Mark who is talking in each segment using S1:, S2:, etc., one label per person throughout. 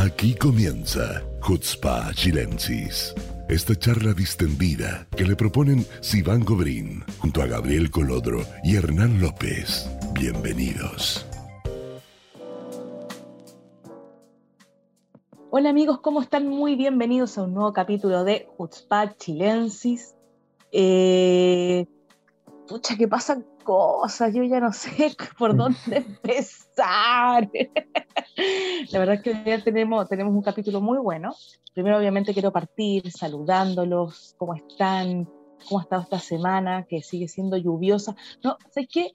S1: Aquí comienza Hutzpa Chilensis. Esta charla distendida que le proponen Sivan Gobrín junto a Gabriel Colodro y Hernán López. Bienvenidos.
S2: Hola amigos, ¿cómo están? Muy bienvenidos a un nuevo capítulo de Hutzpa Chilensis. Eh, pucha, que pasan cosas, yo ya no sé por dónde empezar. La verdad es que hoy día tenemos, tenemos un capítulo muy bueno. Primero, obviamente, quiero partir saludándolos, cómo están, cómo ha estado esta semana, que sigue siendo lluviosa. No, ¿sabes qué?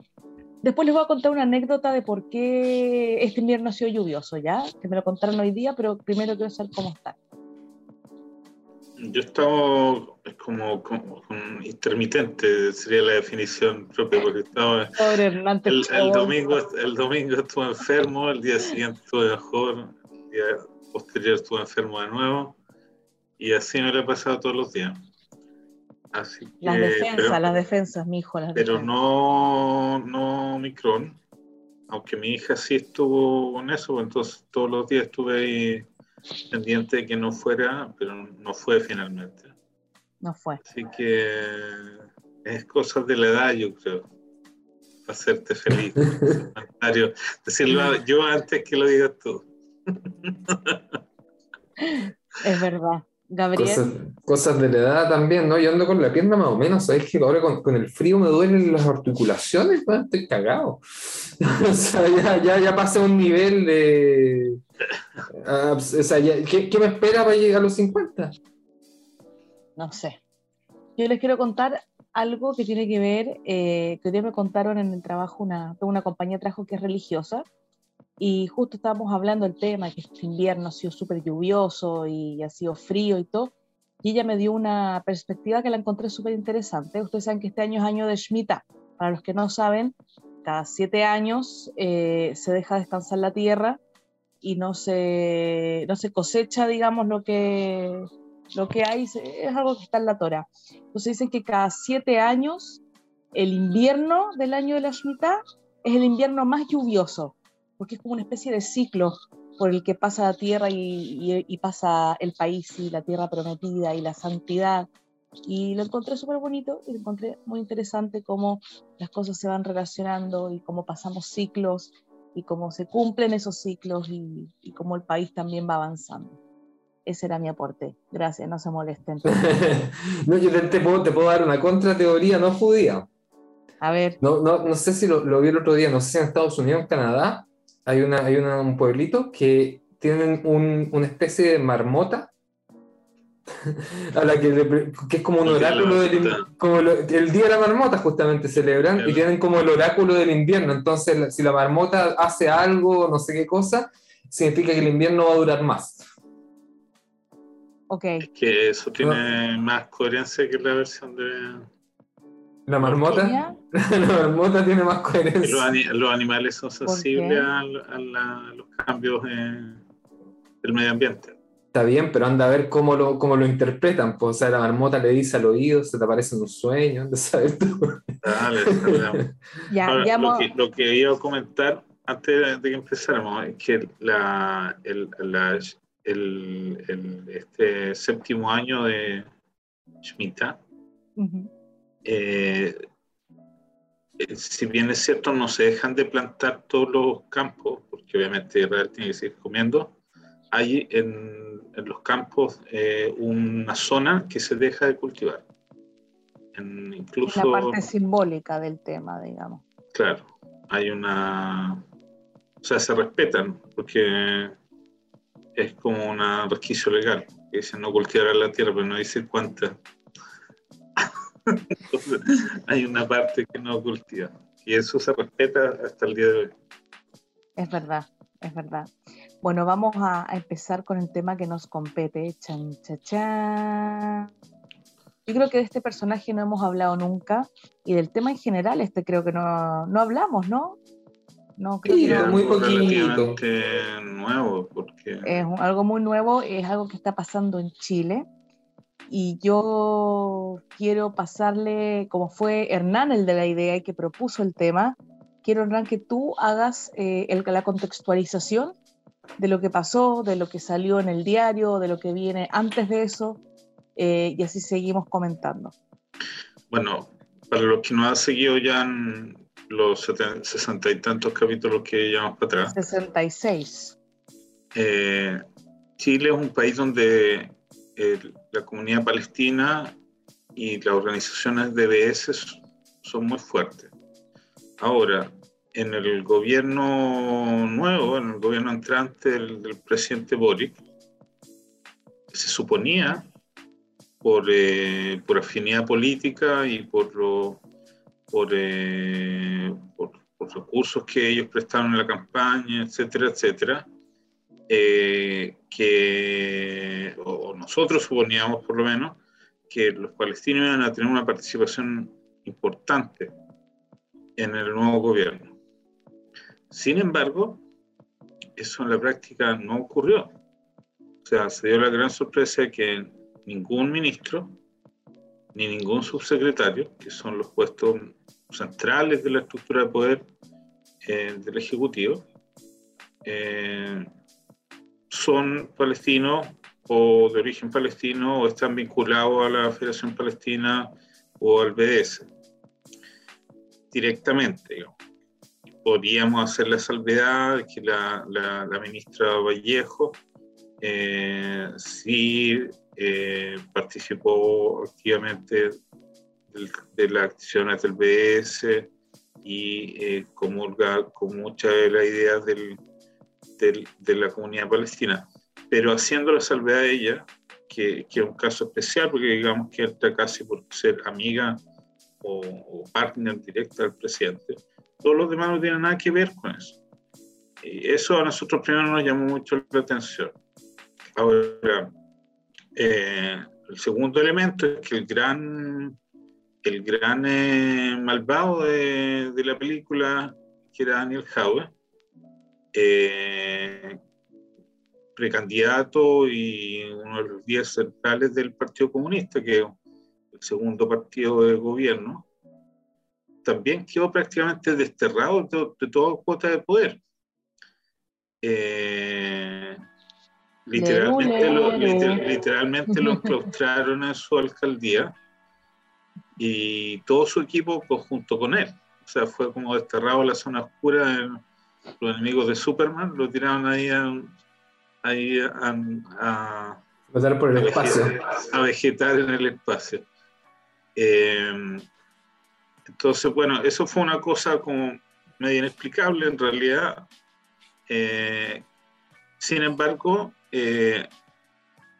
S2: Después les voy a contar una anécdota de por qué este invierno ha sido lluvioso, ¿ya? Que me lo contaron hoy día, pero primero quiero saber cómo están.
S3: Yo estaba como, como, intermitente, sería la definición propia, porque estaba el, el, domingo, el domingo estuve enfermo, el día siguiente estuve mejor, el día posterior estuve enfermo de nuevo, y así me lo he pasado todos los días.
S2: Así las defensas, las defensas, mi hijo. Las
S3: pero no, no Micron, aunque mi hija sí estuvo con eso, entonces todos los días estuve ahí pendiente de que no fuera, pero no fue finalmente.
S2: No fue.
S3: Así que es cosas de la edad, yo creo. Hacerte feliz. Decirlo yo antes que lo digas tú.
S2: es verdad. Gabriel.
S4: Cosas, de la edad también, ¿no? Yo ando con la pierna más o menos, ¿sabes? Que ahora con, el frío me duelen las articulaciones, estoy cagado. o sea, ya, ya, ya pasé un nivel de, Ah, pues, o sea, ¿qué, me espera para llegar a los 50?
S2: No sé. Yo les quiero contar algo que tiene que ver, eh, que hoy día me contaron en el trabajo, una, una compañía de trabajo que es religiosa, y justo estábamos hablando del tema, que este invierno ha sido súper lluvioso y ha sido frío y todo, y ella me dio una perspectiva que la encontré súper interesante. Ustedes saben que este año es año de Shemitah. Para los que no saben, cada siete años eh, se deja descansar la tierra y no se, no se cosecha, digamos, lo que, lo que hay, es algo que está en la Torah. Entonces dicen que cada siete años, el invierno del año de la Shemitah es el invierno más lluvioso, porque es como una especie de ciclo por el que pasa la tierra y, y, pasa el país y la tierra prometida y la santidad. Y lo encontré súper bonito y lo encontré muy interesante cómo las cosas se van relacionando y cómo pasamos ciclos y cómo se cumplen esos ciclos y, y cómo el país también va avanzando. Ese era mi aporte. Gracias, no se molesten.
S4: no, yo te, puedo, te, puedo, dar una contrateoría no judía.
S2: A ver.
S4: No, no, no sé si lo, lo, vi el otro día, no sé si en Estados Unidos, en Canadá, hay, una, hay una, un pueblito que tienen un, una especie de marmota a la que, que, es como un oráculo del como el día de la marmota justamente celebran y tienen como el oráculo del invierno. Entonces si la marmota hace algo no sé qué cosa significa que el invierno va a durar más.
S2: Ok.
S3: Es que eso tiene más coherencia que la versión de
S4: la marmota la marmota tiene más coherencia
S3: los, animales son sensibles a, los cambios del medio ambiente.
S4: Está bien, pero anda a ver cómo lo, cómo lo interpretan. Pues, o sea, la marmota le dice al oído, se te aparece en un sueño, ¿dónde sabes tú?
S3: Dale, ya, Ahora, lo, que, lo, que, iba a comentar antes de que empezáramos es que la, el, la, el, el, este séptimo año de Shemitah, eh, eh, si bien es cierto, no se dejan de plantar todos los campos, porque obviamente Israel tiene que seguir comiendo, hay en en los campos eh, una zona que se deja de cultivar.
S2: En, incluso, la parte simbólica del tema, digamos.
S3: Claro, hay una... O sea, se respetan porque es como un resquicio legal, que dice no cultivar la tierra, pero no dice cuánta. hay una parte que no cultiva. Y eso se respeta hasta el día de hoy.
S2: Es verdad, es verdad. Bueno, vamos a, empezar con el tema que nos compete. Chan, cha, Yo creo que de este personaje no hemos hablado nunca y del tema en general este creo que no, no hablamos, ¿no?
S3: No creo sí, que muy poquito. nuevo porque
S2: es algo muy nuevo, es algo que está pasando en Chile y yo quiero pasarle, como fue Hernán el de la idea y que propuso el tema, quiero Hernán que tú hagas eh, el, la contextualización de lo que pasó, de lo que salió en el diario, de lo que viene antes de eso, eh, y así seguimos comentando.
S3: Bueno, para los que no han seguido ya en los sesenta y tantos capítulos que llevamos para atrás.
S2: 66.
S3: Eh, Chile es un país donde eh, la comunidad palestina y las organizaciones de BS son muy fuertes. Ahora, en el gobierno nuevo, en el gobierno entrante del, presidente Boric, se suponía, por, eh, por afinidad política y por, lo, por, eh, por, por, recursos que ellos prestaron en la campaña, etcétera, etcétera, eh, que, o nosotros suponíamos por lo menos, que los palestinos iban a tener una participación importante en el nuevo gobierno. Sin embargo, eso en la práctica no ocurrió. O sea, se dio la gran sorpresa de que ningún ministro ni ningún subsecretario, que son los puestos centrales de la estructura de poder eh, del Ejecutivo, eh, son palestinos o de origen palestino o están vinculados a la Federación Palestina o al BDS directamente. Podríamos hacer la salvedad de que la, la, ministra Vallejo eh, sí eh, participó activamente de las acciones del BS y eh, comulga con muchas de las ideas del, de la comunidad palestina, pero haciendo la salvedad de ella, que, que, es un caso especial, porque digamos que está casi por ser amiga o, partner directa del presidente, todos los demás no tienen nada que ver con eso. Y eso a nosotros primero nos llamó mucho la atención. Ahora, eh, el segundo elemento es que el gran, el gran eh, malvado de, de, la película, que era Daniel Howard, eh, precandidato y uno de los diez centrales del Partido Comunista, que es el segundo partido de gobierno, también quedó prácticamente desterrado de, toda cuota de poder. Eh, literalmente, lo, literalmente lo enclaustraron en su alcaldía y todo su equipo pues, junto con él. O sea, fue como desterrado a la zona oscura. De, los enemigos de Superman lo tiraron ahí a, ahí a,
S4: por el espacio.
S3: Vegetar, a vegetar en el espacio. Eh, entonces, bueno, eso fue una cosa como medio inexplicable en realidad. Eh, sin embargo, eh,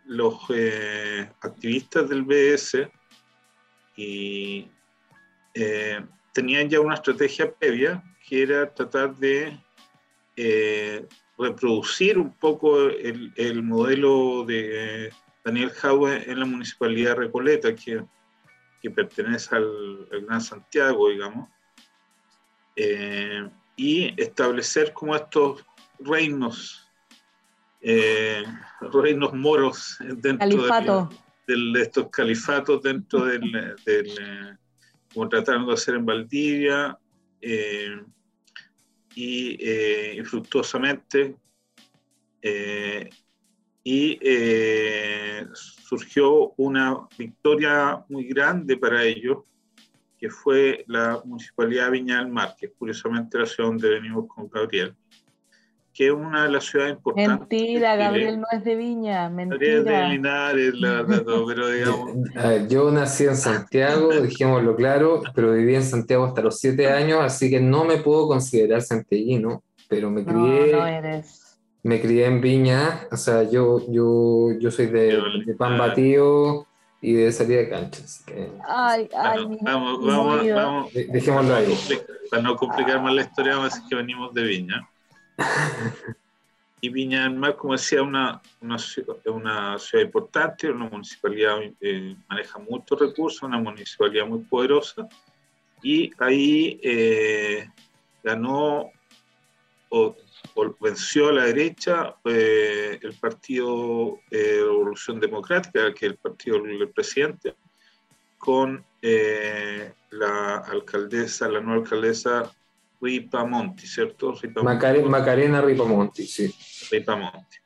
S3: los activistas del BS y, tenían ya una estrategia previa que era tratar de eh, reproducir un poco el, el, modelo de Daniel Jaue en la municipalidad de Recoleta, que, que pertenece al, Gran Santiago, digamos, eh, y establecer como estos reinos, eh, reinos moros dentro de estos califatos dentro del, del como trataron de hacer en Valdivia, y eh, infructuosamente eh, y eh, surgió una victoria muy grande para ellos, que fue la Municipalidad de Viña del Mar, que curiosamente la ciudad donde venimos con Gabriel, que es una de las ciudades importantes.
S2: Mentira, Gabriel no es de Viña, mentira. Es de
S3: Linares, la verdad, pero digamos.
S4: yo nací en Santiago, dijémoslo claro, pero viví en Santiago hasta los siete años, así que no me puedo considerar santiaguino, pero me crié. No, no eres. Me crié en Viña, o sea, yo, yo, yo soy de, de pan batido y de salida de cancha. Así que...
S2: Ay, ay,
S3: vamos, vamos, vamos,
S4: Dejémoslo ahí.
S3: Para no complicar más la historia, vamos a decir que venimos de Viña y Viña del Mar, como decía, una, una, una ciudad importante, una municipalidad eh, maneja muchos recursos, una municipalidad muy poderosa, y ahí eh, ganó o, venció a la derecha eh, el Partido Revolución Democrática, que es el partido del presidente, con la alcaldesa, la nueva alcaldesa Ripamonti, ¿cierto?
S4: Macarena Ripamonti, sí.
S3: Ripamonti.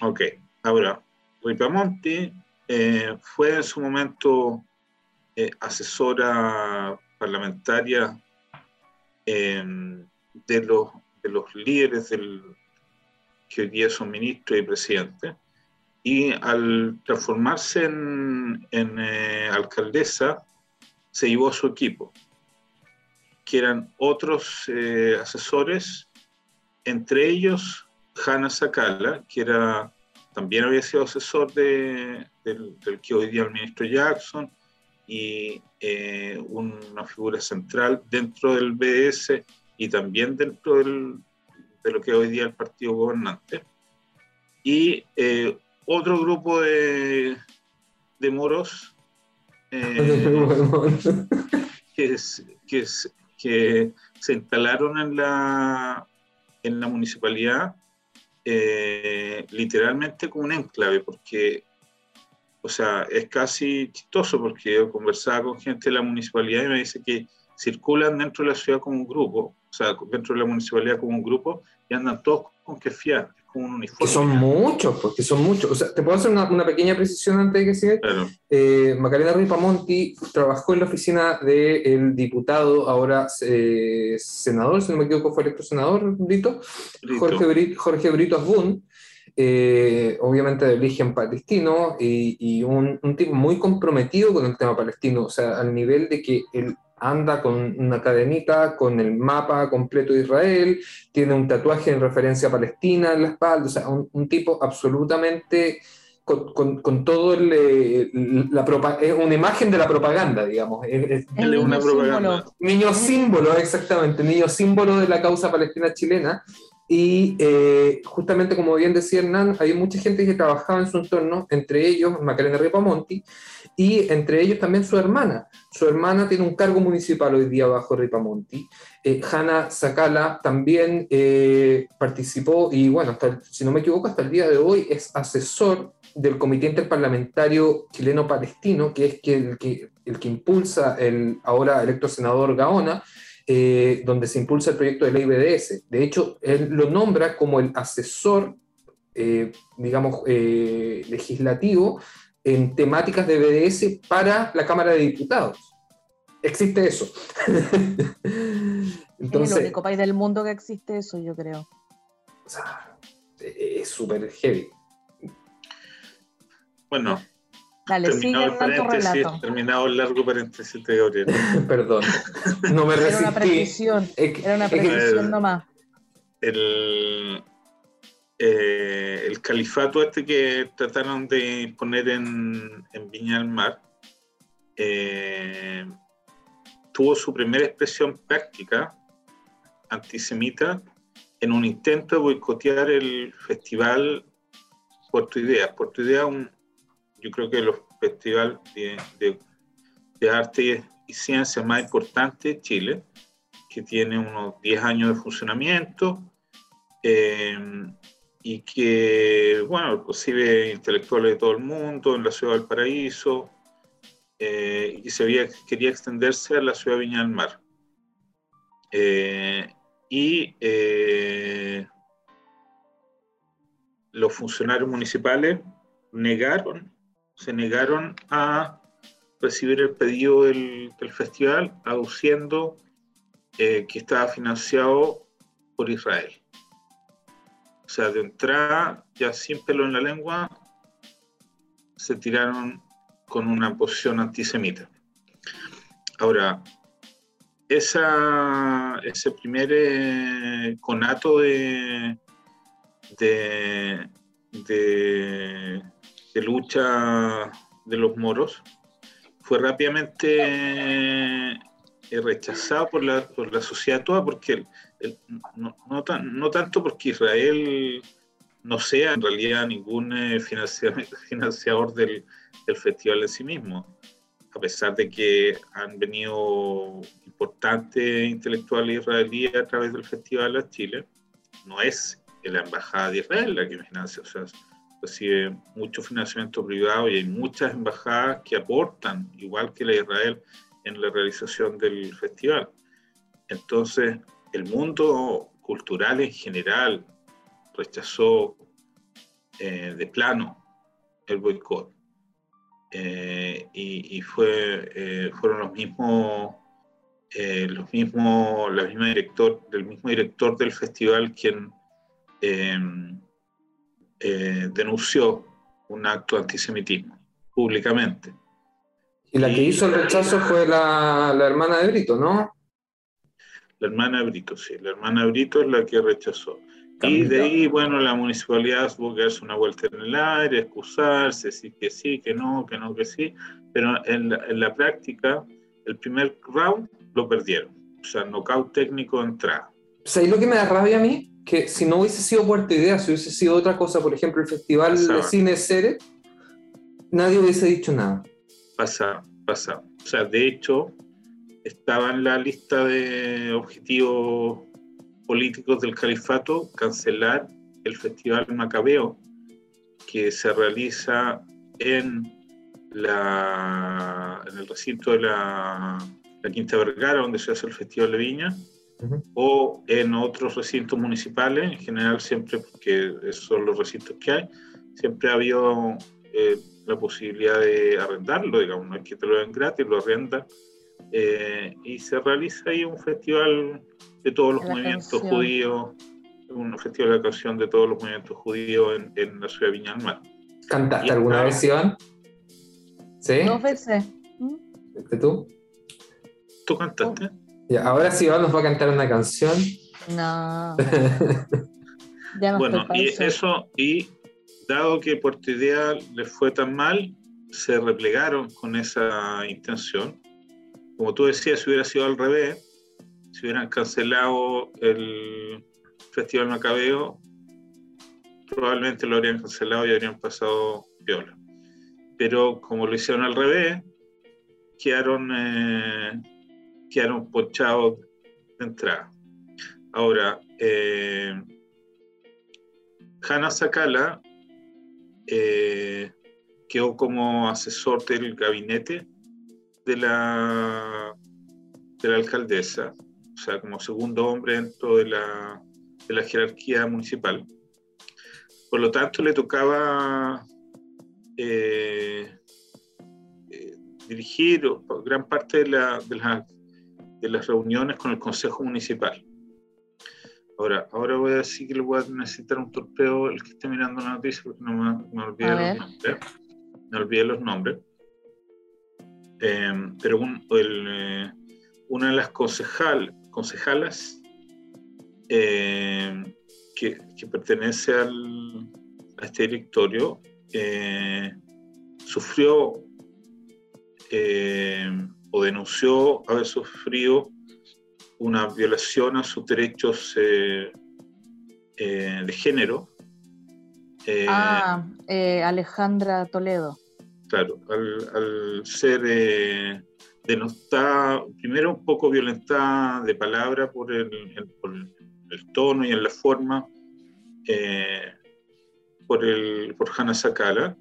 S3: Ok, ahora, Ripamonti eh, fue en su momento eh, asesora parlamentaria em, de, los, de los líderes del, que hoy día son ministros y presidentes, y al transformarse en, en eh, alcaldesa, se llevó a su equipo, que eran otros eh, asesores, entre ellos Hanna Sakala, que era, también había sido asesor de, del, que hoy día es el ministro Jackson, y eh, una figura central dentro del BS y también dentro del, de lo que hoy día es el partido gobernante. Y eh, otro grupo de, de moros eh, que, que, que, se instalaron en la, en la municipalidad eh, literalmente como un enclave, porque, o sea, es casi chistoso porque yo conversaba con gente de la municipalidad y me dice que circulan dentro de la ciudad como un grupo, o sea, dentro de la municipalidad como un grupo, y andan todos con que fiar, como un uniforme.
S4: Que son muchos, porque son muchos. O sea, te puedo hacer una, una pequeña precisión antes de que siga.
S3: Claro.
S4: Eh, Macarena Ripamonti trabajó en la oficina del diputado, ahora eh, senador, si no me equivoco, fue electo senador, Brito, Jorge, Brito, Jorge Brito Asbun. Eh, obviamente de origen palestino y, y un, un, tipo muy comprometido con el tema palestino, o sea, al nivel de que él anda con una cadenita con el mapa completo de Israel, tiene un tatuaje en referencia a Palestina en la espalda, o sea, un, tipo absolutamente con, con, todo el, eh, la es una imagen de la propaganda, digamos. Es,
S3: una propaganda.
S4: Niño símbolo, exactamente, niño símbolo de la causa palestina chilena. Y eh, justamente como bien decía Hernán, hay mucha gente que trabajaba en su entorno, entre ellos Macarena Ripamonti, y entre ellos también su hermana. Su hermana tiene un cargo municipal hoy día bajo Ripamonti. Eh, Hanna Sakala también eh, participó y bueno, hasta si no me equivoco, hasta el día de hoy es asesor del Comité Interparlamentario Chileno-Palestino, que es el, que, el que impulsa el ahora electo senador Gaona, eh, donde se impulsa el proyecto de ley BDS. De hecho, él lo nombra como el asesor, eh, digamos, legislativo en temáticas de BDS para la Cámara de Diputados. Existe eso.
S2: Entonces, es el único país del mundo que existe eso, yo creo.
S4: O sea, es súper heavy.
S3: Bueno,
S2: Dale, terminado
S3: el paréntesis, terminado el largo paréntesis de Gabriel.
S4: Perdón, no me resistí.
S2: Era una precisión, era una precisión nomás.
S3: El, eh, el califato este que trataron de poner en, en Viña del Mar eh, tuvo su primera expresión práctica antisemita en un intento de boicotear el festival Puerto Ideas. Puerto Ideas, yo creo que los festivales de, de, de, arte y ciencia más importantes de Chile, que tiene unos 10 años de funcionamiento. Eh, y que, bueno, recibe intelectuales de todo el mundo en la ciudad del Paraíso eh, y se quería extenderse a la ciudad de Viña del Mar. Eh, y eh, los funcionarios municipales negaron, se negaron a recibir el pedido del, del festival, aduciendo que estaba financiado por Israel. Sea, de entrada, ya sin pelo en la lengua, se tiraron con una posición antisemita. Ahora, esa, ese primer eh, conato de, de, de, lucha de los moros fue rápidamente rechazado por la, por la sociedad toda porque no, no, tanto porque Israel no sea en realidad ningún eh, financiador del, del, festival en sí mismo, a pesar de que han venido importantes intelectuales israelíes a través del festival a Chile, no es la embajada de Israel la que financia, o sea, recibe mucho financiamiento privado y hay muchas embajadas que aportan, igual que la de Israel, en la realización del festival. Entonces, el mundo cultural en general rechazó eh, de plano el boicot. Eh, y, fue, eh, fueron los mismos, los mismos, la misma director, del mismo director del festival quien denunció un acto de antisemitismo públicamente.
S4: Y la que hizo el rechazo fue la, la hermana de Brito, ¿no?
S3: La hermana Brito, sí, la hermana Brito es la que rechazó. Y de ahí, bueno, la municipalidad tuvo que darse una vuelta en el aire, excusarse, decir que sí, que no, que no, que sí, pero en la, en la práctica, el primer round lo perdieron. O sea, knockout técnico de entrada.
S4: ¿Sabéis lo que me da rabia a mí? Que si no hubiese sido Puerta Idea, si hubiese sido otra cosa, por ejemplo, el Festival de Cine Cere, nadie hubiese dicho nada.
S3: Pasa, pasa. O sea, de hecho, estaba en la lista de objetivos políticos del califato cancelar el Festival Macabeo, que se realiza en, la, en el recinto de la, Quinta Vergara, donde se hace el Festival de Viña, o en otros recintos municipales, en general siempre, porque esos son los recintos que hay, siempre ha habido eh, la posibilidad de arrendarlo, digamos, no es que te lo den gratis, lo arrendan, eh, y se realiza ahí un festival de todos los movimientos judíos, un festival de la canción de todos los movimientos judíos en, la ciudad de Viña del Mar.
S4: ¿Cantaste alguna vez, Iván?
S2: ¿Sí? Dos veces.
S4: ¿Y tú?
S3: ¿Tú cantaste?
S4: Ya, ahora sí, Iván nos va a cantar una canción.
S2: No.
S3: bueno, y eso, y dado que Puerto Idea les fue tan mal, se replegaron con esa intención. Como tú decías, si hubiera sido al revés, si hubieran cancelado el Festival Macabeo, probablemente lo habrían cancelado y habrían pasado viola. Pero como lo hicieron al revés, quedaron, eh, quedaron ponchados de entrada. Ahora, eh, Hanna Sakala eh, quedó como asesor del gabinete de la, de la alcaldesa o sea, como segundo hombre dentro de la, de la jerarquía municipal. Por lo tanto, le tocaba eh, eh, dirigir gran parte de, la, de, la, de, las reuniones con el Consejo Municipal. Ahora, ahora voy a decir que le voy a necesitar un torpeo el que esté mirando la noticia porque no me, me olvidé los nombres. Me olvidé los nombres. Eh, pero el, una de las concejales concejalas eh, que, pertenece al, a este directorio eh, sufrió eh, o denunció haber sufrido una violación a sus derechos de género.
S2: ah, Alejandra Toledo.
S3: Claro, al, al ser denostada, primero un poco violentada de palabra por el, por el tono y en la forma, eh, por, el, por Hanna Sakala,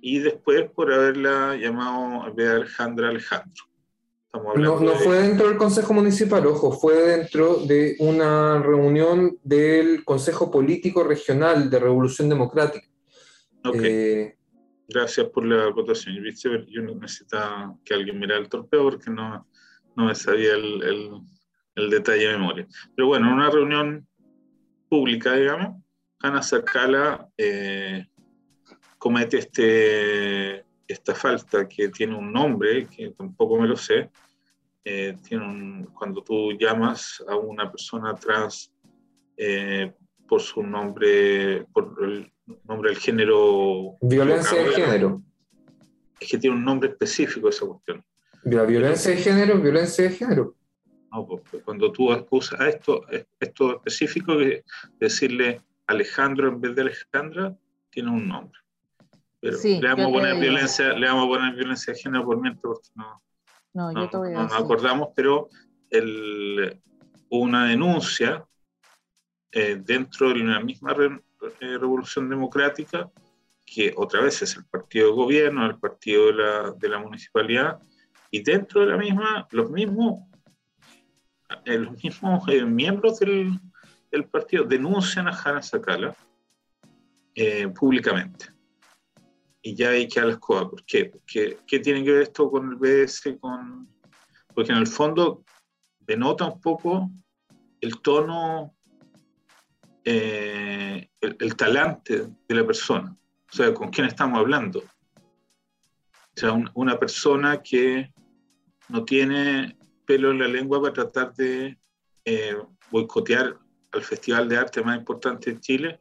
S3: y después por haberla llamado de Alejandra Alejandro.
S4: No, no fue dentro del Consejo Municipal, ojo, fue dentro de una reunión del Consejo Político Regional de Revolución Democrática.
S3: Okay. Eh, Gracias por la votación. Yo necesitaba que alguien mirara el torpeo porque no, no me sabía el, el, detalle de memoria. Pero bueno, en una reunión pública, digamos, Hanna Sakala eh, comete este, esta falta que tiene un nombre, que tampoco me lo sé. Eh, tiene un, cuando tú llamas a una persona trans eh, por su nombre, por el nombre del género.
S4: Violencia de género.
S3: Es que tiene un nombre específico esa cuestión.
S4: La violencia de género, violencia de género.
S3: No, porque cuando tú usas esto, esto específico, decirle Alejandro en vez de Alejandra, tiene un nombre. Pero le, vamos a poner violencia, le vamos a poner violencia de género por mientras, porque no, no, no, no nos acordamos, pero el, una denuncia eh, dentro de una misma eh, Revolución Democrática, que otra vez es el partido de gobierno, el partido de la, de la municipalidad, y dentro de la misma, los mismos los mismos miembros del, del, partido denuncian a Hanna Sakala públicamente. Y ya hay que a las cosas. ¿Por qué? Porque, ¿Qué tiene que ver esto con el BS? Con... Porque en el fondo denota un poco el tono, el, el talante de la persona. O sea, ¿con quién estamos hablando? O sea, una persona que no tiene pelo en la lengua para tratar de eh, boicotear al festival de arte más importante de Chile,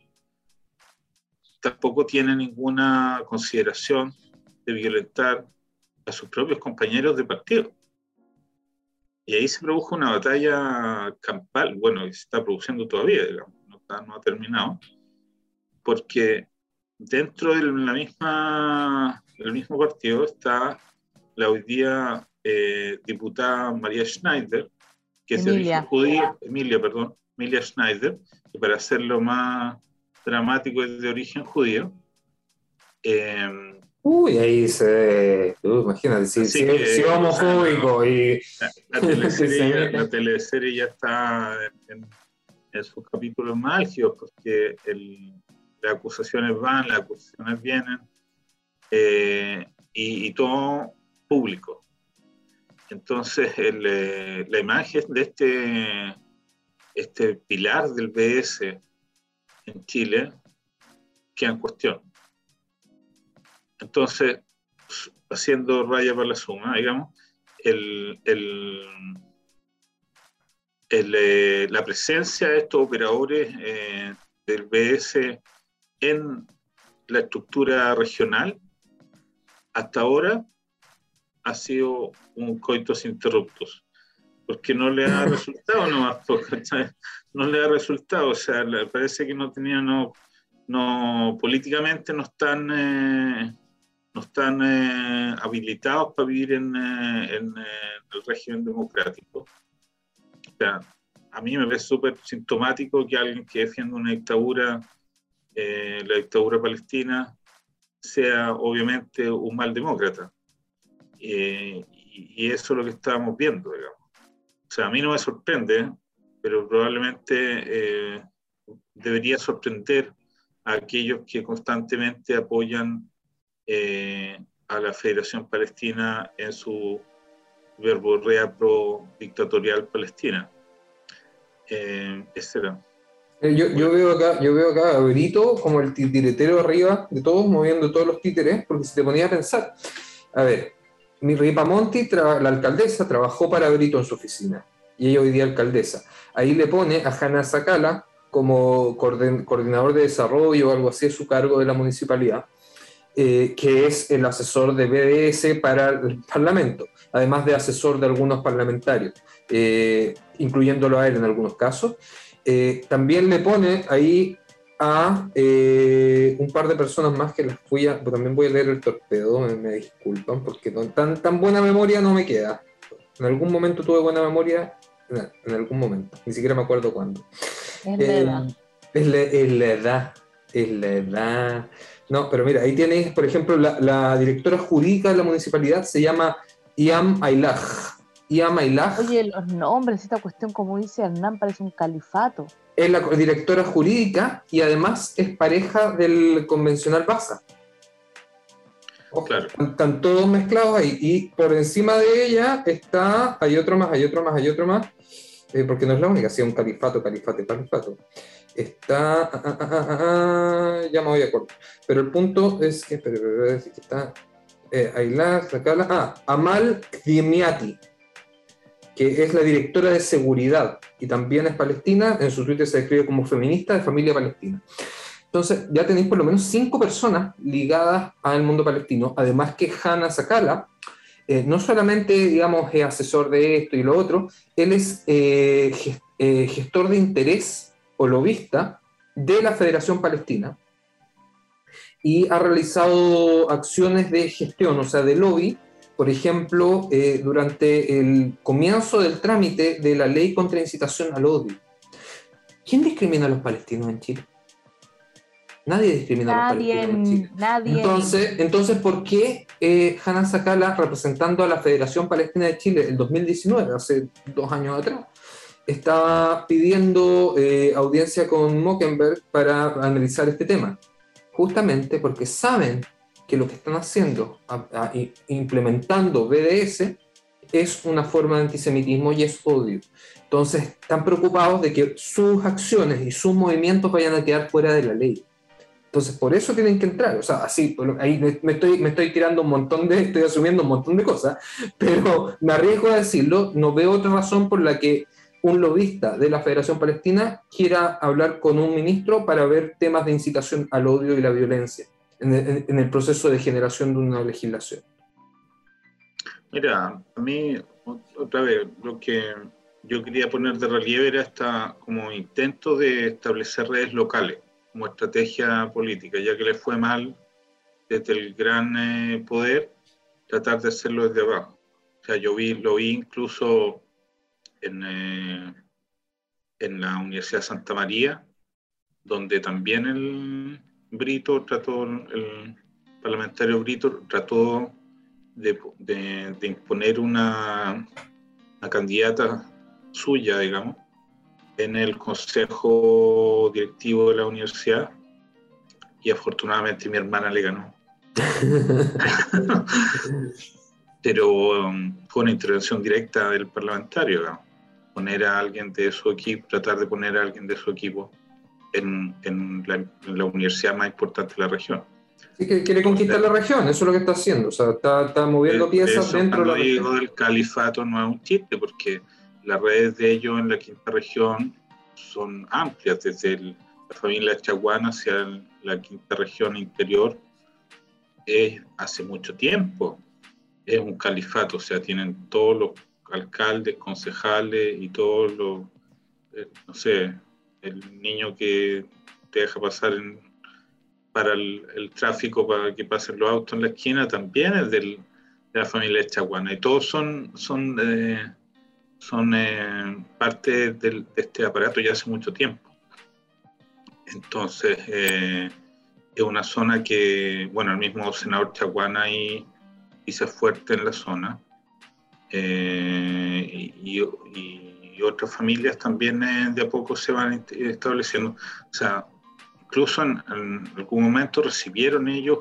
S3: tampoco tiene ninguna consideración de violentar a sus propios compañeros de partido. Y ahí se produjo una batalla campal, bueno, se está produciendo todavía, digamos, no, no ha terminado, porque dentro de la misma, del mismo partido está la hoy día eh, diputada María Schneider, que es de origen judío, Emilia, perdón, Emilia Schneider, que para hacerlo más dramático es de origen judío.
S4: Eh, Uy, ahí se. Uh, imagínate, si, si, si homofóbico y.
S3: La, la, teleserie, ya está en, en sus capítulos más álgidos, porque el, las acusaciones van, las acusaciones vienen, eh, y, todo público. Entonces, eh, la imagen de este, este pilar del BS en Chile queda en cuestión. Entonces, haciendo raya para la suma, digamos, el, eh, la presencia de estos operadores del BS en la estructura regional, hasta ahora ha sido un coitus interruptus, porque no le ha resultado nomás, no le ha resultado, o sea, parece que no tenían, no, no políticamente no están, eh, no están eh, habilitados para vivir en, eh, en, el régimen democrático. Sea, a mí me parece súper sintomático que alguien que defiende una dictadura eh, la dictadura palestina sea obviamente un mal demócrata. Eh, y, eso es lo que estábamos viendo, digamos. O sea, a mí no me sorprende, pero probablemente eh, debería sorprender a aquellos que constantemente apoyan a la Federación Palestina en su verborrea pro dictatorial palestina. Eh, ese era.
S4: Eh, yo, yo, veo acá, yo veo acá a Brito como el titiretero arriba de todos, moviendo todos los títeres, porque si te ponía a pensar, a ver, mi Ripamonti, la alcaldesa, trabajó para Brito en su oficina, y ella hoy día alcaldesa. Ahí le pone a Hanna Sakala como coordinador de desarrollo o algo así a su cargo de la municipalidad, eh, que es el asesor de BDS para el Parlamento, además de asesor de algunos parlamentarios, eh, incluyéndolo a él en algunos casos. Eh, también le pone ahí a eh, un par de personas más que las voy a, también voy a leer el torpedo, me, disculpan, porque tan, tan buena memoria no me queda. En algún momento tuve buena memoria, en algún momento, ni siquiera me acuerdo cuándo. Es la edad. Es la, edad, es la edad. No, pero mira, ahí tienes, por ejemplo, la, la directora jurídica de la municipalidad se llama Iam Ailaj.
S2: Oye, los nombres, esta cuestión, como dice Hernán, parece un califato.
S4: Es la directora jurídica y además es pareja del convencional Baza. claro. Están todos mezclados ahí. Y por encima de ella está, hay otro más, hay otro más, hay otro más. Eh, porque no es la única, sí, un califato, califato, califato. Está, ah, ah, ah, ya me voy a acordar. Pero el punto es que, espera, decir que está, eh, Ayla, ah, Amal Dimiati que es la directora de seguridad y también es palestina, en su Twitter se describe como feminista de familia palestina. Entonces, ya tenéis por lo menos cinco personas ligadas al mundo palestino, además que Hanna Sakala, eh, no solamente, digamos, es asesor de esto y lo otro, él es eh, eh, gestor de interés o lobista de la Federación Palestina y ha realizado acciones de gestión, o sea, de lobby, por ejemplo, eh, durante el comienzo del trámite de la ley contra incitación al odio. ¿Quién discrimina a los palestinos en Chile? Nadie discrimina a los palestinos en Chile. Nadie. Entonces, entonces ¿por qué eh, Hanna Sakala, representando a la Federación Palestina de Chile el 2019, hace dos años atrás, estaba pidiendo eh, audiencia con Mockenberg para analizar este tema, justamente porque saben que lo que están haciendo, implementando BDS, es una forma de antisemitismo y es odio. Entonces, están preocupados de que sus acciones y sus movimientos vayan a quedar fuera de la ley. Entonces, por eso tienen que entrar. O sea, así, ahí me estoy, me estoy tirando un montón de, estoy asumiendo un montón de cosas, pero me arriesgo a decirlo, no veo otra razón por la que un lobista de la Federación Palestina quiera hablar con un ministro para ver temas de incitación al odio y la violencia en el, proceso de generación de una legislación.
S3: Mira, a mí, otra vez, lo que yo quería poner de relieve era esta, como intento de establecer redes locales como estrategia política, ya que le fue mal desde el gran eh, poder, tratar de hacerlo desde abajo. O sea, yo vi, lo vi incluso en, eh, en la Universidad de Santa María, donde también el Brito trató, el parlamentario Brito trató de, de, imponer una, una, candidata suya, digamos, en el consejo directivo de la universidad y afortunadamente mi hermana le ganó. Pero um, fue una intervención directa del parlamentario, digamos poner a alguien de su equipo, tratar de poner a alguien de su equipo en, en, la, universidad más importante de la región.
S4: Sí, que quiere conquistar la región, eso es lo que está haciendo, o sea, está, está moviendo piezas dentro de la
S3: región. digo del califato no es un chiste, porque las redes de ellos en la quinta región son amplias, desde la familia Chaguana hacia la quinta región interior, es hace mucho tiempo, es un califato, o sea, tienen todos los alcaldes, concejales y todos los, eh, no sé, el niño que te deja pasar para el, tráfico, para que pasen los autos en la esquina, también es de la familia Chaguana. Y todos son, son, eh, son eh, parte de este aparato ya hace mucho tiempo. Entonces, es una zona que, bueno, el mismo senador Chaguana y, se fuerte en la zona. Eh, y, otras familias también eh, de a poco se van estableciendo. O sea, incluso en, algún momento recibieron ellos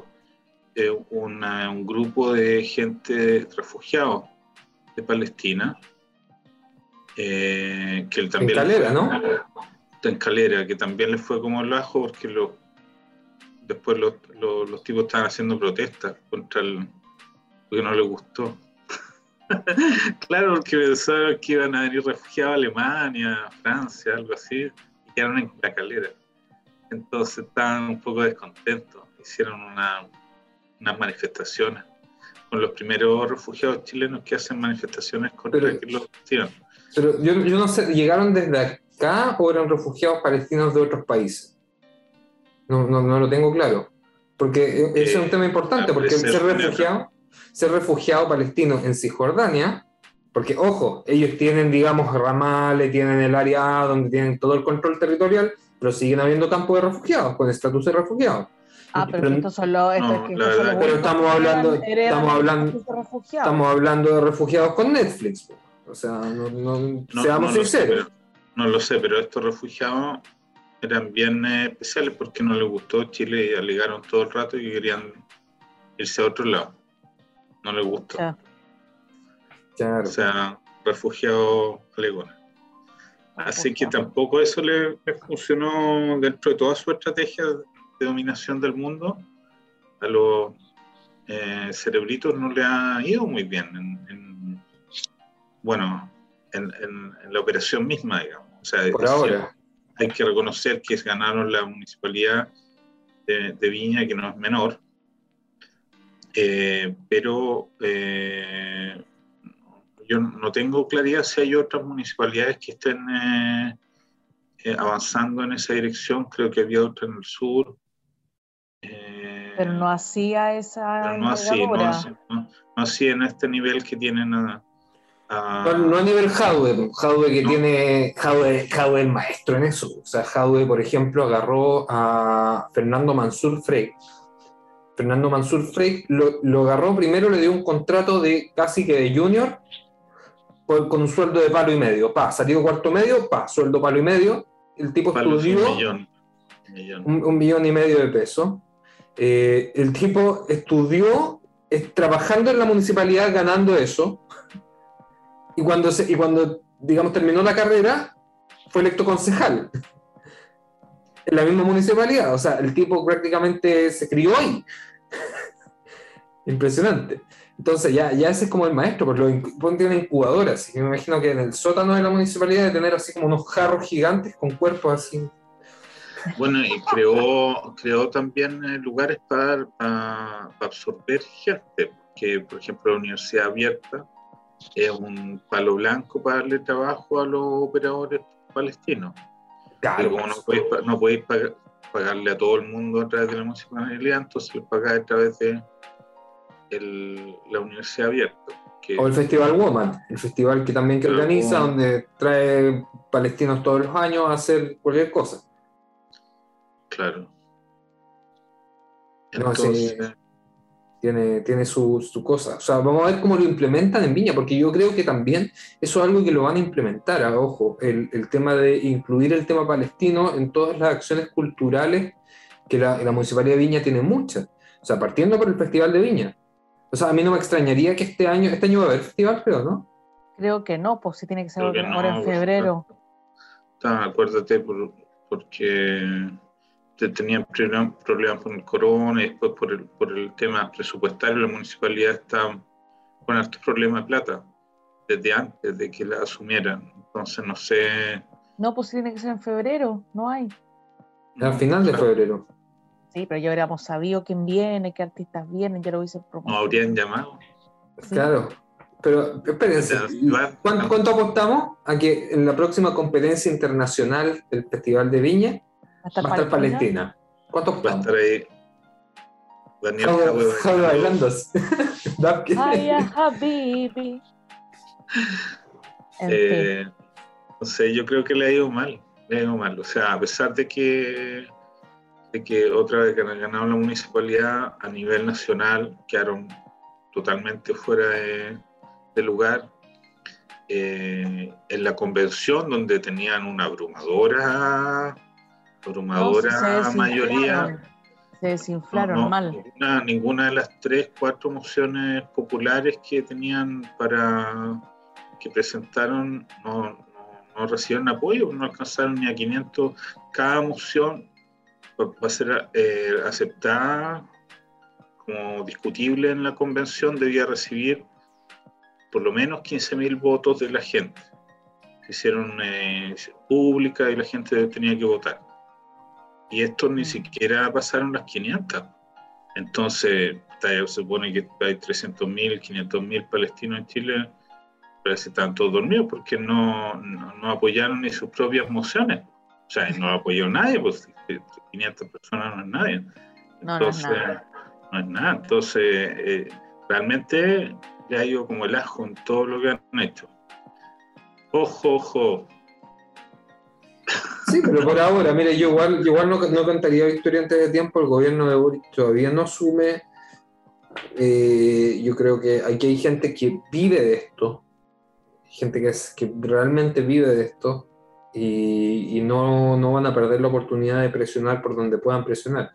S3: eh, un grupo de gente refugiados de Palestina. que también
S4: en Calera, ¿no?
S3: En Calera, que también les fue como el ajo porque lo, después los, los tipos estaban haciendo protestas contra el... porque no les gustó. Claro, porque pensaron que iban a venir refugiados a Alemania, Francia, algo así, y quedaron en la calera. Entonces estaban un poco descontentos. Hicieron unas manifestaciones con los primeros refugiados chilenos que hacen manifestaciones contra pero, que los
S4: Pero yo, yo, no sé, ¿llegaron desde acá o eran refugiados palestinos de otros países? No, no, no lo tengo claro. Porque ese es un eh, tema importante, porque ser refugiado ser refugiado palestino en Cisjordania, porque ojo, ellos tienen, digamos, ramales, tienen el área donde tienen todo el control territorial, pero siguen habiendo campos de refugiados, con estatus de refugiados.
S2: Ah, pero, estos son los,
S4: pero estamos hablando, estamos hablando, estamos hablando de refugiados con Netflix. O sea, no, no, seamos sinceros.
S3: no lo sé, pero estos refugiados eran bien eh, especiales porque no les gustó Chile y alegaron todo el rato y querían irse a otro lado no le gusta. O sea, refugiado alegón. Así que tampoco eso le, funcionó dentro de toda su estrategia de dominación del mundo. A los eh, cerebritos no le ha ido muy bien en, bueno, en, la operación misma, digamos. O sea,
S4: Por ahora.
S3: hay que reconocer que ganaron la municipalidad de Viña, que no es menor, eh, pero eh, yo no tengo claridad si hay otras municipalidades que estén eh, avanzando en esa dirección. Creo que había otra en el sur.
S2: pero no hacía esa.
S3: no hacía, no, hacía, en este nivel que tienen. A,
S4: no, a nivel Jaude, Jaude que tiene, Jaude, Jaude es maestro en eso. O sea, Jaude, por ejemplo, agarró a Fernando Mansur Frey, Fernando Mansur Frey lo, agarró primero, le dio un contrato de casi que de junior con un sueldo de palo y medio. Pa, salió cuarto medio, pa, sueldo palo y medio. El tipo estudió. Un millón. Un, millón y medio de pesos. Eh, el tipo estudió trabajando en la municipalidad ganando eso. Y cuando, se, y cuando, digamos, terminó la carrera, fue electo concejal en la misma municipalidad. O sea, el tipo prácticamente se crió ahí. Impresionante. Entonces ya, ya ese es como el maestro, porque lo tiene incubadoras. Y me imagino que en el sótano de la municipalidad de tener así como unos jarros gigantes con cuerpos así.
S3: Bueno, y creó, creó también eh, lugares para, absorber gente, que por ejemplo la Universidad Abierta es un palo blanco para darle trabajo a los operadores palestinos. Pero como no podéis, pagarle a todo el mundo a través de la municipalidad, entonces lo pagáis a través de la Universidad Abierta.
S4: o el Festival Woman, el festival que también que organiza, donde trae palestinos todos los años a hacer cualquier cosa.
S3: Claro.
S4: Tiene, tiene su, su, cosa. O sea, vamos a ver cómo lo implementan en Viña, porque yo creo que también eso es algo que lo van a implementar. Ah, ojo, el, el, tema de incluir el tema palestino en todas las acciones culturales que la, la Municipalidad de Viña tiene muchas. O sea, partiendo por el Festival de Viña. O sea, a mí no me extrañaría que este año, este año va a haber festival, creo, ¿no?
S2: Creo que no, pues sí tiene que ser ahora en febrero.
S3: acuérdate, porque tenían problemas con el corona y después por el, por el tema presupuestario, la municipalidad está con altos problemas de plata desde antes de que la asumieran. Entonces, no sé.
S2: No, pues tiene que ser en febrero, no hay.
S4: Al final de febrero.
S2: Sí, pero ya hubiéramos sabido quién viene, qué artistas vienen, ya lo hice
S3: promover. No habrían llamado.
S4: Claro. Pero espérense, ¿cuánto, ¿cuánto, apostamos a que en la próxima competencia internacional del Festival de Viña va a estar, Palestina? ¿Cuánto apostamos? Va a estar ahí. Daniel
S3: Habibi. Eh, no sé, yo creo que le ha ido mal. Le ha ido mal. O sea, a pesar de que que otra vez que han ganado la municipalidad a nivel nacional quedaron totalmente fuera de, lugar. Eh, en la convención donde tenían una abrumadora, abrumadora mayoría.
S2: Se desinflaron mal.
S3: Ninguna, ninguna, de las tres, cuatro mociones populares que tenían para que presentaron no, no, no recibieron apoyo, no alcanzaron ni a 500. Cada moción va a ser eh, aceptada como discutible en la convención, debía recibir por lo menos 15.000 votos de la gente. Se hicieron eh, pública y la gente tenía que votar. Y estos ni mm. siquiera pasaron las 500. Entonces, se supone que hay 300.000, 500.000 palestinos en Chile, pero se están todos dormidos porque no, no apoyaron ni sus propias mociones. O sea, no apoyó nadie, pues 500 personas no es nadie. Entonces, no, es nada. Entonces, eh, realmente le ha ido como el ajo en todo lo que han hecho. Ojo, ojo.
S4: Sí, pero por ahora, mire, yo igual, igual no, no contaría victoria antes de tiempo, el gobierno de Boris todavía no asume. Eh, yo creo que aquí hay gente que vive de esto, gente que, es, que realmente vive de esto, y, no, no, van a perder la oportunidad de presionar por donde puedan presionar.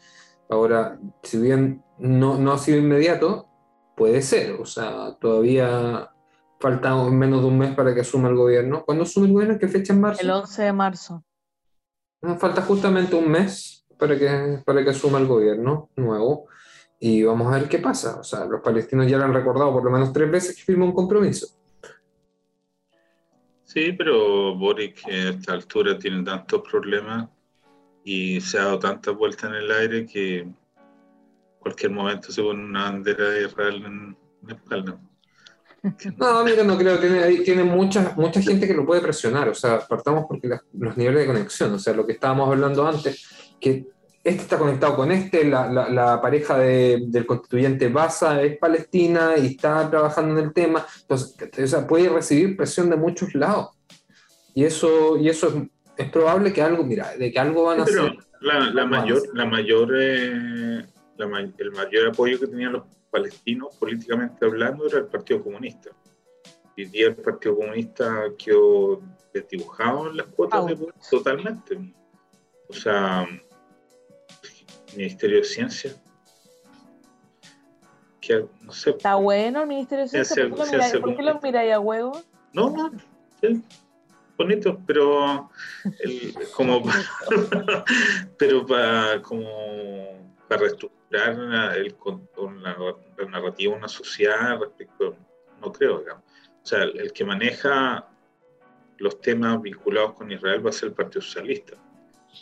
S4: Ahora, si bien no, no ha sido inmediato, puede ser, o sea, todavía falta menos de un mes para que asuma el gobierno. ¿Cuándo asume el gobierno? ¿Qué fecha en marzo?
S2: El 11 de marzo.
S4: Falta justamente un mes para que, para que asuma el gobierno nuevo y vamos a ver qué pasa. O sea, los palestinos ya lo han recordado por lo menos tres veces que firmó un compromiso.
S3: Sí, pero Boric a esta altura tiene tantos problemas y se ha dado tantas vueltas en el aire que cualquier momento se pone una bandera de Israel en la espalda.
S4: No, mira, no creo, tiene, tiene mucha, mucha gente que lo puede presionar, o sea, partamos porque los niveles de conexión, o sea, lo que estábamos hablando antes, que este está conectado con este, la, la, pareja del constituyente Baza es palestina y está trabajando en el tema, entonces o sea, puede recibir presión de muchos lados. Y eso, y eso es, probable que algo, mira, de que algo van a hacer.
S3: La, mayor, la mayor, eh, el mayor apoyo que tenían los palestinos políticamente hablando era el Partido Comunista. hoy día el Partido Comunista quedó desdibujado en las cuotas de poder totalmente. O sea, Ministerio de Ciencia. Que, no sé,
S2: Está bueno el Ministerio de Ciencia. ¿Por qué lo, miráis, a huevo?
S3: No, no, sí, bonito, pero como pero para como para reestructurar el, la, la narrativa una sociedad respecto no creo digamos. o sea el que maneja los temas vinculados con Israel va a ser el Partido Socialista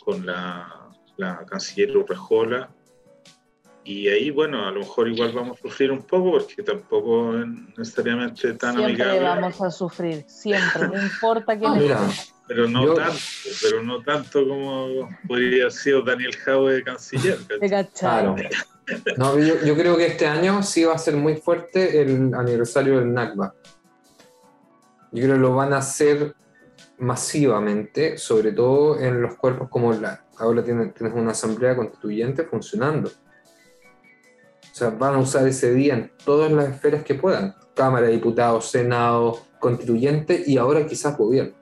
S3: con la, la canciller Urrejola y ahí, bueno, a lo mejor igual vamos a sufrir un poco porque tampoco es necesariamente tan
S2: siempre
S3: amigable.
S2: vamos a sufrir, siempre, no importa quién
S3: Pero no tanto, pero no tanto como podría haber sido Daniel Jaue de canciller.
S4: Claro. No, yo, yo, creo que este año sí va a ser muy fuerte el aniversario del NACBA. Yo creo que lo van a hacer masivamente, sobre todo en los cuerpos como la. Ahora tienes, tienes una asamblea constituyente funcionando o sea, van a usar ese día en todas las esferas que puedan. Cámara, Diputados, Senado, Constituyente y ahora quizás gobierno.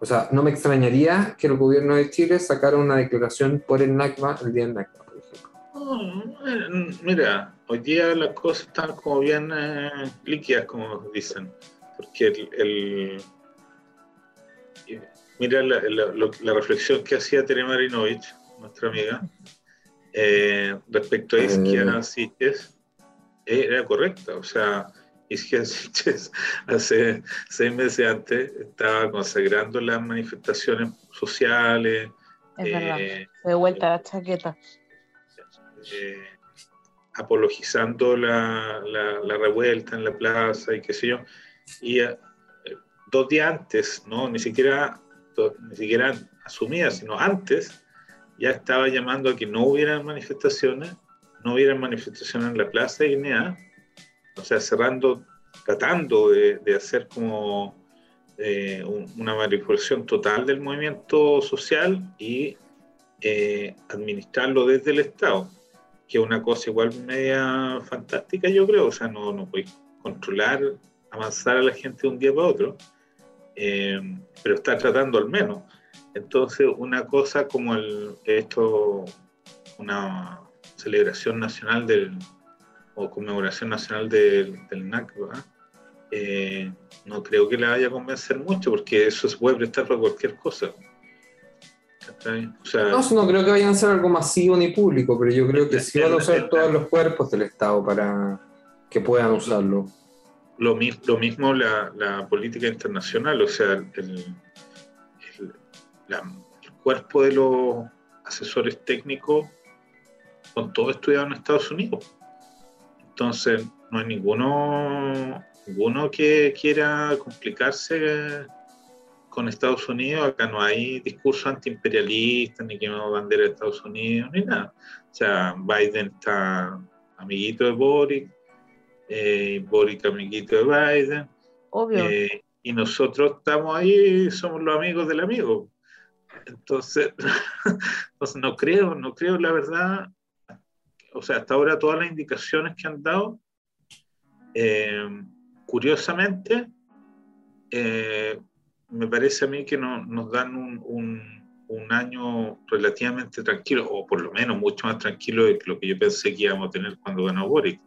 S4: O sea, no me extrañaría que el gobierno de Chile sacara una declaración por el NACBA el día del NACBA, por
S3: ejemplo. mira, hoy día las cosas están como bien eh, líquidas, como dicen. Porque el, mira la, la, reflexión que hacía Tere Marinovich, nuestra amiga, eh, respecto a Isquia Siches, era correcta. O sea, Isquia Siches hace seis meses antes estaba consagrando las manifestaciones sociales.
S2: Es verdad, eh, de vuelta a la chaqueta.
S3: Eh, apologizando la, la, revuelta en la plaza y qué sé yo. Y dos días antes, ¿no? Ni siquiera, ni siquiera asumida, sino antes, ya estaba llamando a que no hubiera manifestaciones, no hubiera manifestaciones en la Plaza de Guinea, o sea, cerrando, tratando de, hacer como eh, una manipulación total del movimiento social y eh, administrarlo desde el Estado, que es una cosa igual media fantástica, yo creo, o sea, no, no puedes controlar, avanzar a la gente de un día para otro, eh, pero está tratando al menos. Entonces, una cosa como el, esto, una celebración nacional del, o conmemoración nacional del, del NACBA, eh, no creo que la vaya a convencer mucho, porque eso se puede prestar para cualquier cosa.
S4: no, no creo que vayan a ser algo masivo ni público, pero yo creo que sí van a usar todos los cuerpos del Estado para que puedan usarlo.
S3: Lo, lo mismo la, la política internacional, o sea, el, el cuerpo de los asesores técnicos con todo estudiado en Estados Unidos. Entonces, no hay ninguno, ninguno que quiera complicarse con Estados Unidos. Acá no hay discurso antiimperialista, ni que no bandera de Estados Unidos, ni nada. O sea, Biden está amiguito de Boric, eh, Boric amiguito de Biden.
S2: Obvio. Eh,
S3: y nosotros estamos ahí, somos los amigos del amigo. Entonces, no creo, no creo la verdad. O sea, hasta ahora todas las indicaciones que han dado, eh, curiosamente, eh, me parece a mí que no, nos dan un, un, año relativamente tranquilo, o por lo menos mucho más tranquilo de lo que yo pensé que íbamos a tener cuando ganó Boric.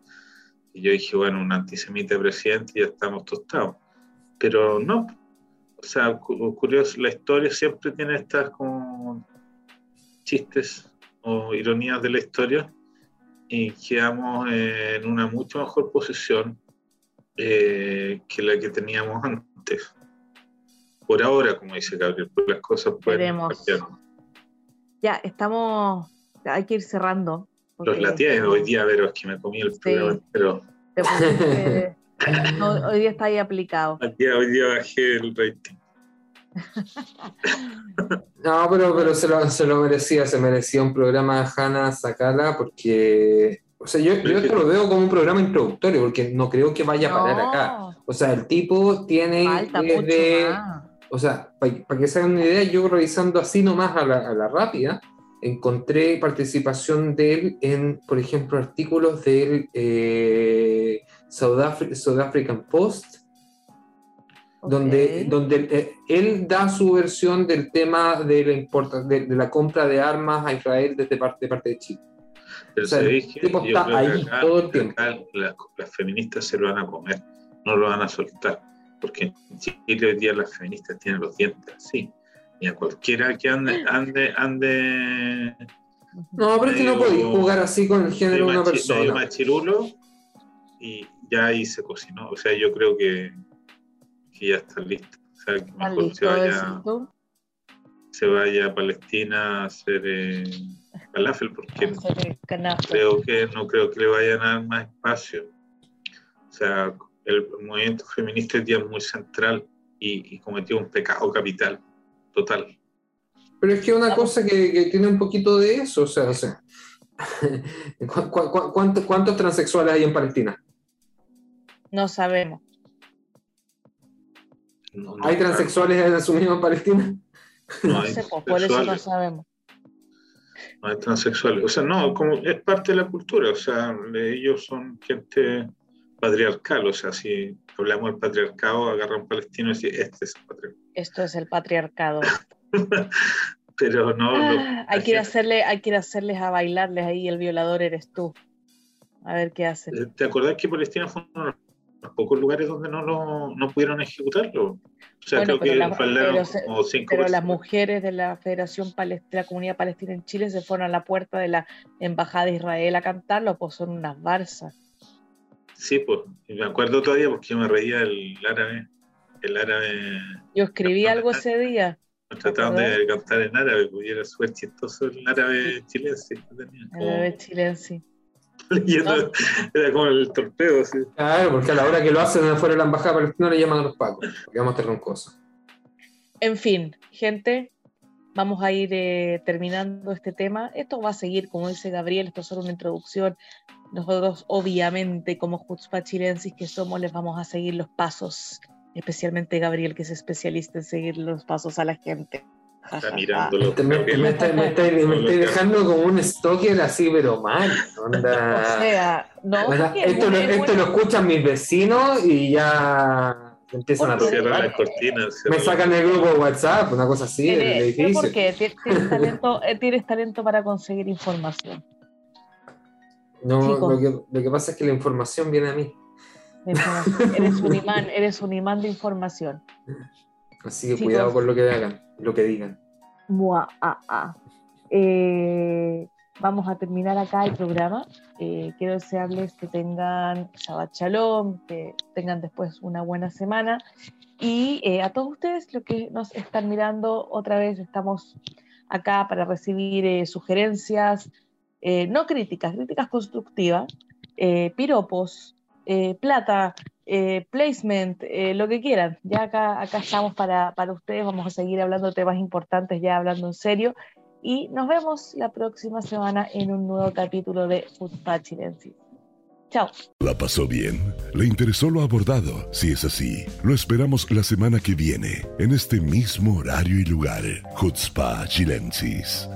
S3: Y yo dije, bueno, un antisemita presidente ya estamos tostados. Pero no, o sea, curioso, la historia siempre tiene estas como chistes o ironías de la historia y quedamos en una mucho mejor posición eh, que la que teníamos antes. Por ahora, como dice Gabriel, pues las cosas pueden cambiar.
S2: Ya, estamos, hay que ir cerrando.
S3: Los latíes hoy día, pero es que me comí el programa pero
S2: hoy día está ahí aplicado.
S3: Hoy día, bajé el rating.
S4: No, pero, pero se, lo, se lo merecía, se merecía un programa de Hanna Sakala porque, o sea, yo, yo esto lo veo como un programa introductorio porque no creo que vaya a parar acá. O sea, el tipo tiene desde, o sea, para, que se hagan una idea, yo revisando así nomás a la, a la rápida, encontré participación de él en, por ejemplo, artículos del eh, South, African Post, donde, donde eh, él da su versión del tema de la, de, la compra de armas a Israel desde parte, de parte de Chile.
S3: Pero o está ahí todo el tiempo. Las, feministas se lo van a comer, no lo van a soltar, porque en Chile hoy día las feministas tienen los dientes así, y a cualquiera que ande, ande, ande
S4: no, pero es que no podéis jugar así con el género de una persona.
S3: machirulo y ya ahí se cocinó. O sea, yo creo que, que ya está listo. O sea, que mejor se vaya, se vaya a Palestina a hacer eh, falafel, porque creo que, no creo que le vayan a dar más espacio. O sea, el movimiento feminista es día muy central y, y cometió un pecado capital total.
S4: Pero es que una cosa que, tiene un poquito de eso, o sea, o sea cuántos, transexuales hay en Palestina?
S2: No sabemos.
S4: ¿Hay transexuales asumidos en Palestina?
S2: No, sé, pues, por eso no sabemos.
S3: No hay transexuales. O sea, no, como es parte de la cultura. O sea, ellos son gente patriarcal. O sea, si hablamos del patriarcado, agarra un palestino y dice, este es el patriarcado.
S2: Esto es el patriarcado.
S3: pero no.
S2: Ah, hay, que ir hacerle, hay que hacerles a bailarles ahí, el violador eres tú. A ver qué hacen.
S3: Eh, ¿Te acordás que Palestina fue uno de los pocos lugares donde no, lo, no pudieron ejecutarlo? O sea, creo que
S2: pero, como cinco Pero las mujeres de la Federación Palestina, la Comunidad Palestina en Chile se fueron a la puerta de la Embajada de Israel a cantarlo, pues son unas barzas.
S3: Sí, pues, me acuerdo todavía porque yo me reía el árabe. El árabe.
S2: Yo escribí algo ese día
S3: trataban de cantar en árabe, porque era súper chistoso el árabe chilense.
S2: El árabe chilense.
S3: Era como el torpeo. ¿sí?
S4: Claro, porque a la hora que lo hacen afuera de la embajada palestina le llaman a los pacos, porque vamos a tener un coso.
S2: En fin, gente, vamos a ir eh, terminando este tema. Esto va a seguir, como dice Gabriel, esto es solo una introducción. Nosotros, obviamente, como Jutzpa Chilensis que somos, les vamos a seguir los pasos especialmente Gabriel, que es especialista en seguir los pasos a la gente.
S3: Está mirándolo.
S4: Me, me, estoy dejando como un stalker así, pero mal.
S2: O sea, no.
S4: esto, lo, esto lo escuchan mis vecinos y ya empiezan a tocar.
S3: las cortinas.
S4: Me sacan el grupo de WhatsApp, una cosa así, del edificio.
S2: ¿Por qué? ¿Tienes talento, eh, tienes talento para conseguir información.
S4: No, lo que, lo que pasa es que la información viene a mí.
S2: Eres un imán, eres un imán de información.
S4: Así que cuidado con lo que hagan, lo que digan.
S2: ah, ah. Eh, vamos a terminar acá el programa. Eh, quiero desearles que tengan Shabbat Shalom, que tengan después una buena semana. Y eh, a todos ustedes, los que nos están mirando, otra vez estamos acá para recibir sugerencias, no críticas, críticas constructivas, piropos, eh, plata, eh, placement, eh, lo que quieran. Ya acá, acá estamos para, para ustedes, vamos a seguir hablando de temas importantes, ya hablando en serio. Y nos vemos la próxima semana en un nuevo capítulo de Foodpad Chilensis. Chao.
S1: ¿La pasó bien? ¿Le interesó lo abordado? Si es así, lo esperamos la semana que viene, en este mismo horario y lugar. Chutzpah Chilensis